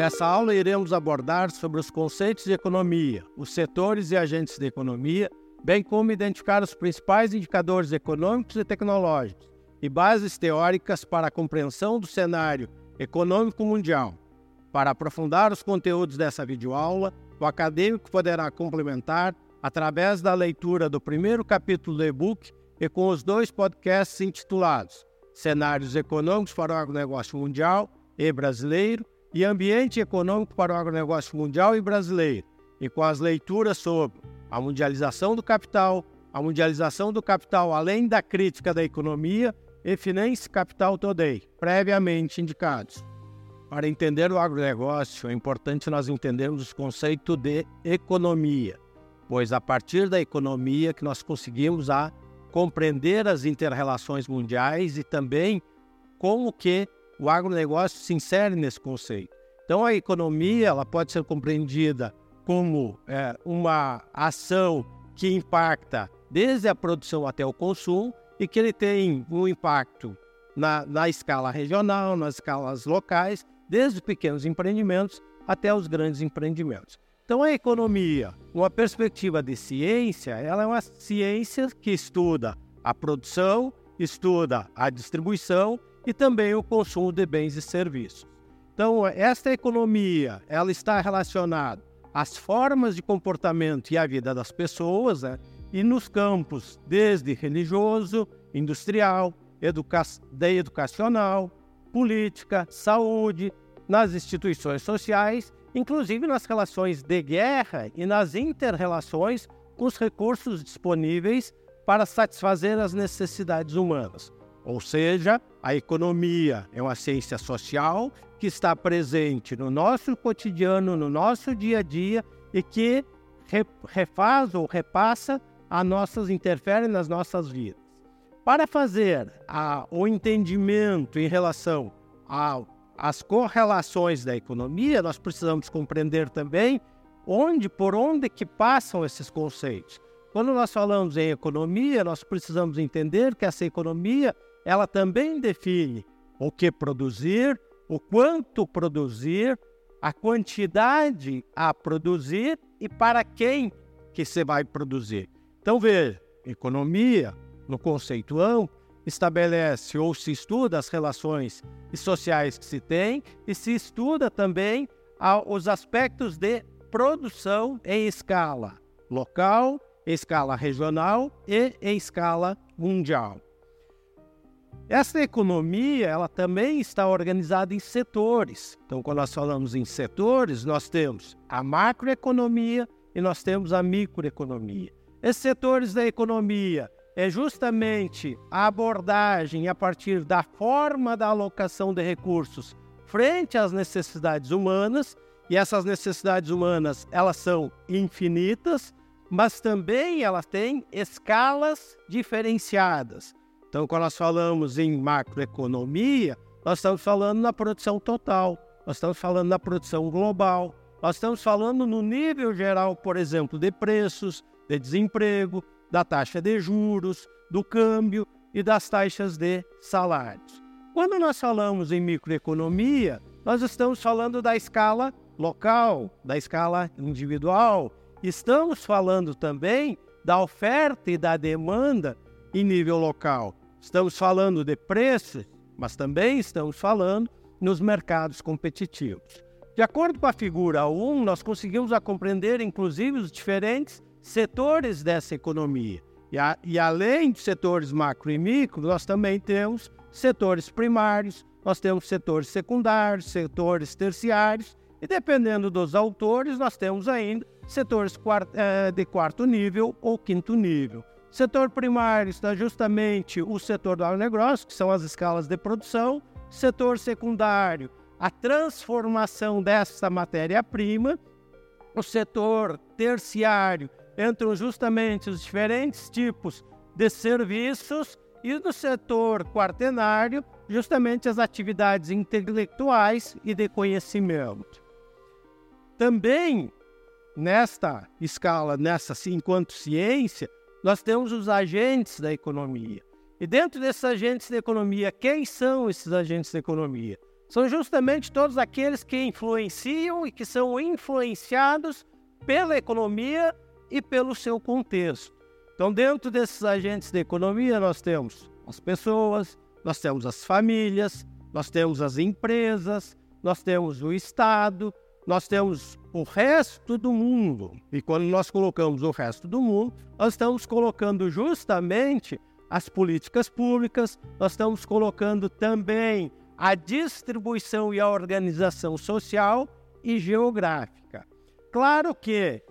Nessa aula iremos abordar sobre os conceitos de economia, os setores e agentes da economia, bem como identificar os principais indicadores econômicos e tecnológicos e bases teóricas para a compreensão do cenário econômico mundial. Para aprofundar os conteúdos dessa videoaula, o acadêmico poderá complementar através da leitura do primeiro capítulo do e-book e com os dois podcasts intitulados Cenários Econômicos para o Agronegócio Mundial e Brasileiro e Ambiente Econômico para o Agronegócio Mundial e Brasileiro, e com as leituras sobre a mundialização do capital, a mundialização do capital além da crítica da economia e Finance Capital Today, previamente indicados. Para entender o agronegócio, é importante nós entendermos o conceito de economia, pois a partir da economia que nós conseguimos a compreender as interrelações mundiais e também como que o agronegócio se insere nesse conceito. Então, a economia ela pode ser compreendida como é, uma ação que impacta desde a produção até o consumo e que ele tem um impacto na, na escala regional, nas escalas locais, desde pequenos empreendimentos até os grandes empreendimentos. Então, a economia, uma perspectiva de ciência, ela é uma ciência que estuda a produção, estuda a distribuição e também o consumo de bens e serviços. Então, esta economia, ela está relacionada às formas de comportamento e à vida das pessoas, né? e nos campos desde religioso, industrial, educa educacional, política, saúde, nas instituições sociais, inclusive nas relações de guerra e nas interrelações com os recursos disponíveis para satisfazer as necessidades humanas. Ou seja, a economia é uma ciência social que está presente no nosso cotidiano, no nosso dia a dia e que refaz ou repassa a nossas interfere nas nossas vidas. Para fazer a, o entendimento em relação às correlações da economia, nós precisamos compreender também onde, por onde que passam esses conceitos. Quando nós falamos em economia, nós precisamos entender que essa economia ela também define o que produzir, o quanto produzir, a quantidade a produzir e para quem que se vai produzir. Então veja, economia, no conceito amplo, estabelece ou se estuda as relações sociais que se tem e se estuda também os aspectos de produção em escala local, em escala regional e em escala mundial. Essa economia, ela também está organizada em setores. Então, quando nós falamos em setores, nós temos a macroeconomia e nós temos a microeconomia. Esses setores da economia é justamente a abordagem a partir da forma da alocação de recursos frente às necessidades humanas, e essas necessidades humanas, elas são infinitas, mas também elas têm escalas diferenciadas. Então, quando nós falamos em macroeconomia, nós estamos falando na produção total, nós estamos falando na produção global, nós estamos falando no nível geral, por exemplo, de preços, de desemprego, da taxa de juros, do câmbio e das taxas de salários. Quando nós falamos em microeconomia, nós estamos falando da escala local, da escala individual. Estamos falando também da oferta e da demanda em nível local. Estamos falando de preços, mas também estamos falando nos mercados competitivos. De acordo com a figura 1, nós conseguimos compreender, inclusive, os diferentes setores dessa economia. E, a, e além de setores macro e micro, nós também temos setores primários, nós temos setores secundários, setores terciários, e dependendo dos autores, nós temos ainda setores eh, de quarto nível ou quinto nível. Setor primário está justamente o setor do agronegócio, que são as escalas de produção. Setor secundário, a transformação dessa matéria-prima. O setor terciário entram justamente os diferentes tipos de serviços e no setor quaternário, justamente as atividades intelectuais e de conhecimento. Também nesta escala, nessa enquanto ciência, nós temos os agentes da economia. E dentro desses agentes da economia, quem são esses agentes da economia? são justamente todos aqueles que influenciam e que são influenciados pela economia e pelo seu contexto. Então, dentro desses agentes da economia, nós temos as pessoas, nós temos as famílias, nós temos as empresas, nós temos o Estado, nós temos o resto do mundo. E quando nós colocamos o resto do mundo, nós estamos colocando justamente as políticas públicas, nós estamos colocando também a distribuição e a organização social e geográfica. Claro que,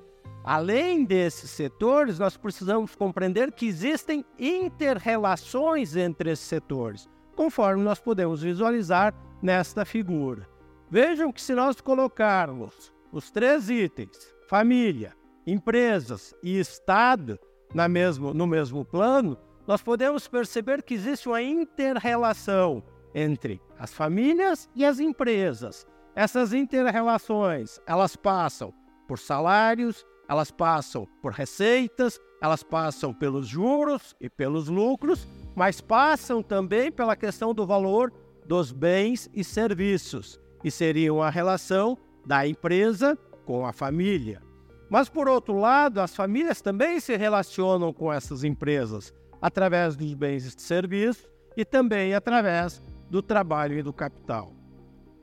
além desses setores, nós precisamos compreender que existem interrelações entre esses setores, conforme nós podemos visualizar nesta figura. Vejam que se nós colocarmos os três itens, família, empresas e Estado, na mesmo, no mesmo plano, nós podemos perceber que existe uma interrelação entre as famílias e as empresas. Essas interrelações, elas passam por salários, elas passam por receitas, elas passam pelos juros e pelos lucros, mas passam também pela questão do valor dos bens e serviços, e seriam a relação da empresa com a família. Mas, por outro lado, as famílias também se relacionam com essas empresas através dos bens e serviços e também através do trabalho e do capital.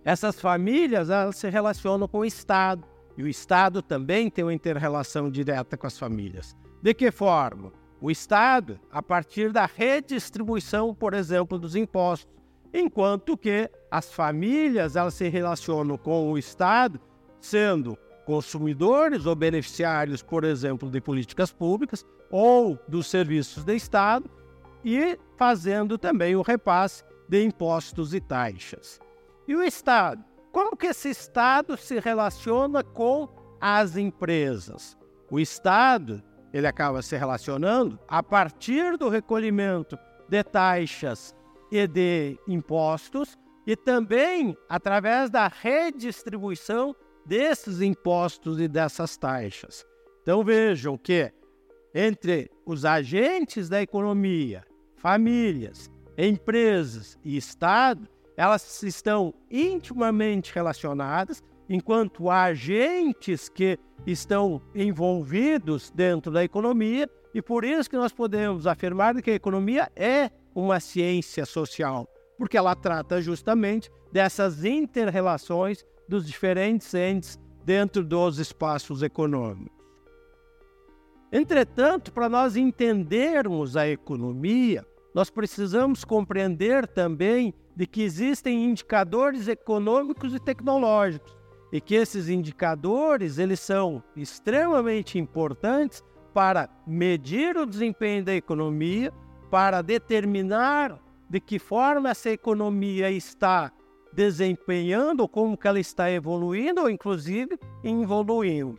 Essas famílias elas se relacionam com o Estado e o Estado também tem uma interrelação direta com as famílias. De que forma? O Estado, a partir da redistribuição, por exemplo, dos impostos, enquanto que as famílias elas se relacionam com o Estado, sendo consumidores ou beneficiários, por exemplo, de políticas públicas ou dos serviços do Estado e fazendo também o repasse de impostos e taxas. E o Estado? Como que esse Estado se relaciona com as empresas? O Estado, ele acaba se relacionando a partir do recolhimento de taxas e de impostos e também através da redistribuição desses impostos e dessas taxas. Então vejam que entre os agentes da economia, famílias, empresas e Estado, elas estão intimamente relacionadas, enquanto agentes que estão envolvidos dentro da economia, e por isso que nós podemos afirmar que a economia é uma ciência social, porque ela trata justamente dessas interrelações dos diferentes entes dentro dos espaços econômicos. Entretanto, para nós entendermos a economia, nós precisamos compreender também de que existem indicadores econômicos e tecnológicos e que esses indicadores eles são extremamente importantes para medir o desempenho da economia, para determinar de que forma essa economia está desempenhando, como que ela está evoluindo, ou inclusive evoluindo.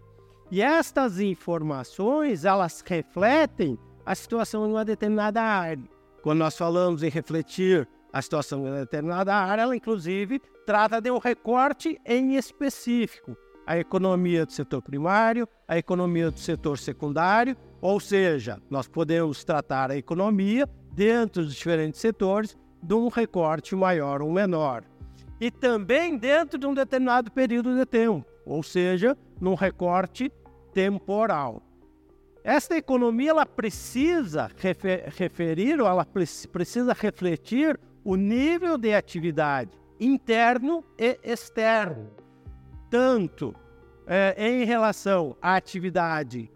E estas informações, elas refletem a situação em uma determinada área. Quando nós falamos em refletir a situação em determinada área, ela inclusive trata de um recorte em específico. A economia do setor primário, a economia do setor secundário, ou seja, nós podemos tratar a economia dentro dos diferentes setores de um recorte maior ou menor. E também dentro de um determinado período de tempo, ou seja, num recorte temporal. Esta economia ela precisa refer, referir, ou ela precisa refletir o nível de atividade interno e externo, tanto é, em relação à atividade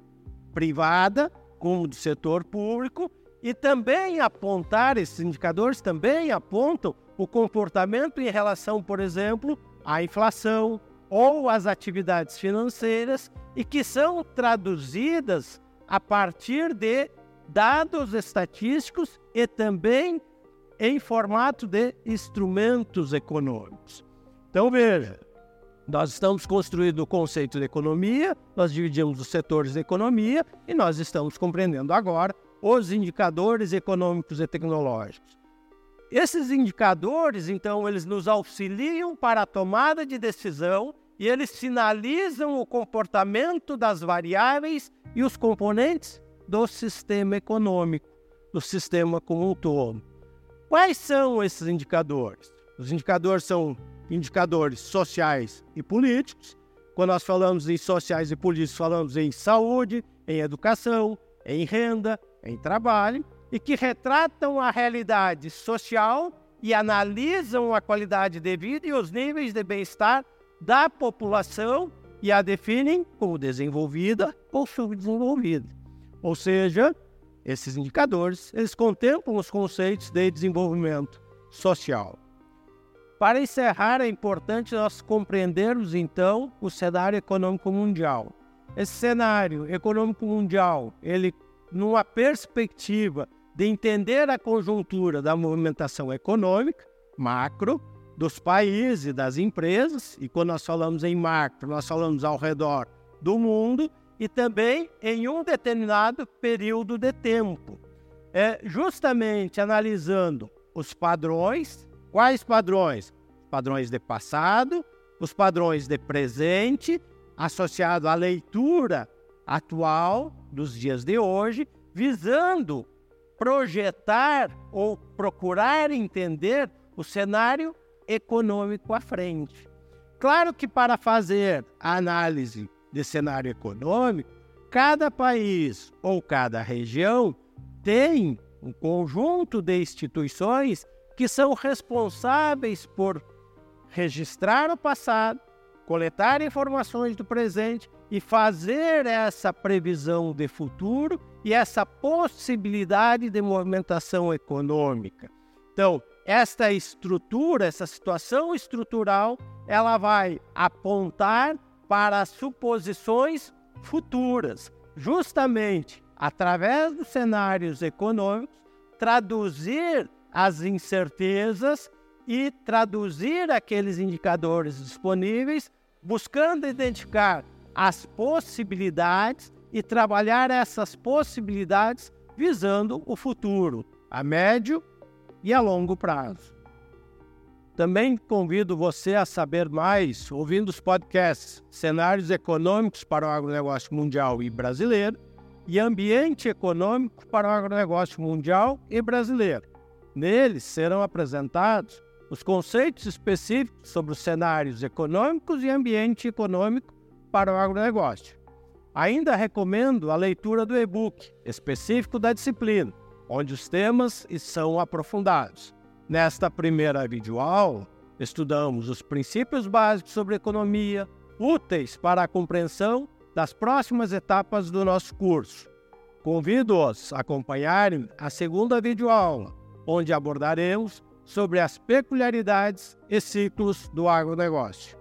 privada como do setor público e também apontar esses indicadores também apontam o comportamento em relação, por exemplo, à inflação ou às atividades financeiras e que são traduzidas a partir de dados estatísticos e também em formato de instrumentos econômicos. Então, veja, nós estamos construindo o conceito de economia, nós dividimos os setores da economia e nós estamos compreendendo agora os indicadores econômicos e tecnológicos. Esses indicadores, então, eles nos auxiliam para a tomada de decisão e eles sinalizam o comportamento das variáveis e os componentes do sistema econômico, do sistema como um todo. Quais são esses indicadores? Os indicadores são indicadores sociais e políticos. Quando nós falamos em sociais e políticos, falamos em saúde, em educação, em renda, em trabalho, e que retratam a realidade social e analisam a qualidade de vida e os níveis de bem-estar da população e a definem como desenvolvida ou subdesenvolvida. Ou seja, esses indicadores, eles contemplam os conceitos de desenvolvimento social. Para encerrar, é importante nós compreendermos então o cenário econômico mundial. Esse cenário econômico mundial, ele numa perspectiva de entender a conjuntura da movimentação econômica macro dos países e das empresas, e quando nós falamos em macro, nós falamos ao redor do mundo e também em um determinado período de tempo. É justamente analisando os padrões, quais padrões? Padrões de passado, os padrões de presente, associado à leitura atual dos dias de hoje, visando projetar ou procurar entender o cenário econômico à frente. Claro que para fazer a análise de cenário econômico, cada país ou cada região tem um conjunto de instituições que são responsáveis por registrar o passado, coletar informações do presente e fazer essa previsão de futuro e essa possibilidade de movimentação econômica. Então, esta estrutura, essa situação estrutural, ela vai apontar para suposições futuras, justamente através dos cenários econômicos, traduzir as incertezas e traduzir aqueles indicadores disponíveis, buscando identificar as possibilidades e trabalhar essas possibilidades visando o futuro, a médio e a longo prazo. Também convido você a saber mais ouvindo os podcasts Cenários Econômicos para o Agronegócio Mundial e Brasileiro e Ambiente Econômico para o Agronegócio Mundial e Brasileiro. Neles serão apresentados os conceitos específicos sobre os cenários econômicos e ambiente econômico para o agronegócio. Ainda recomendo a leitura do e-book específico da disciplina, onde os temas são aprofundados. Nesta primeira videoaula, estudamos os princípios básicos sobre economia, úteis para a compreensão das próximas etapas do nosso curso. Convido-os a acompanharem a segunda videoaula, onde abordaremos sobre as peculiaridades e ciclos do agronegócio.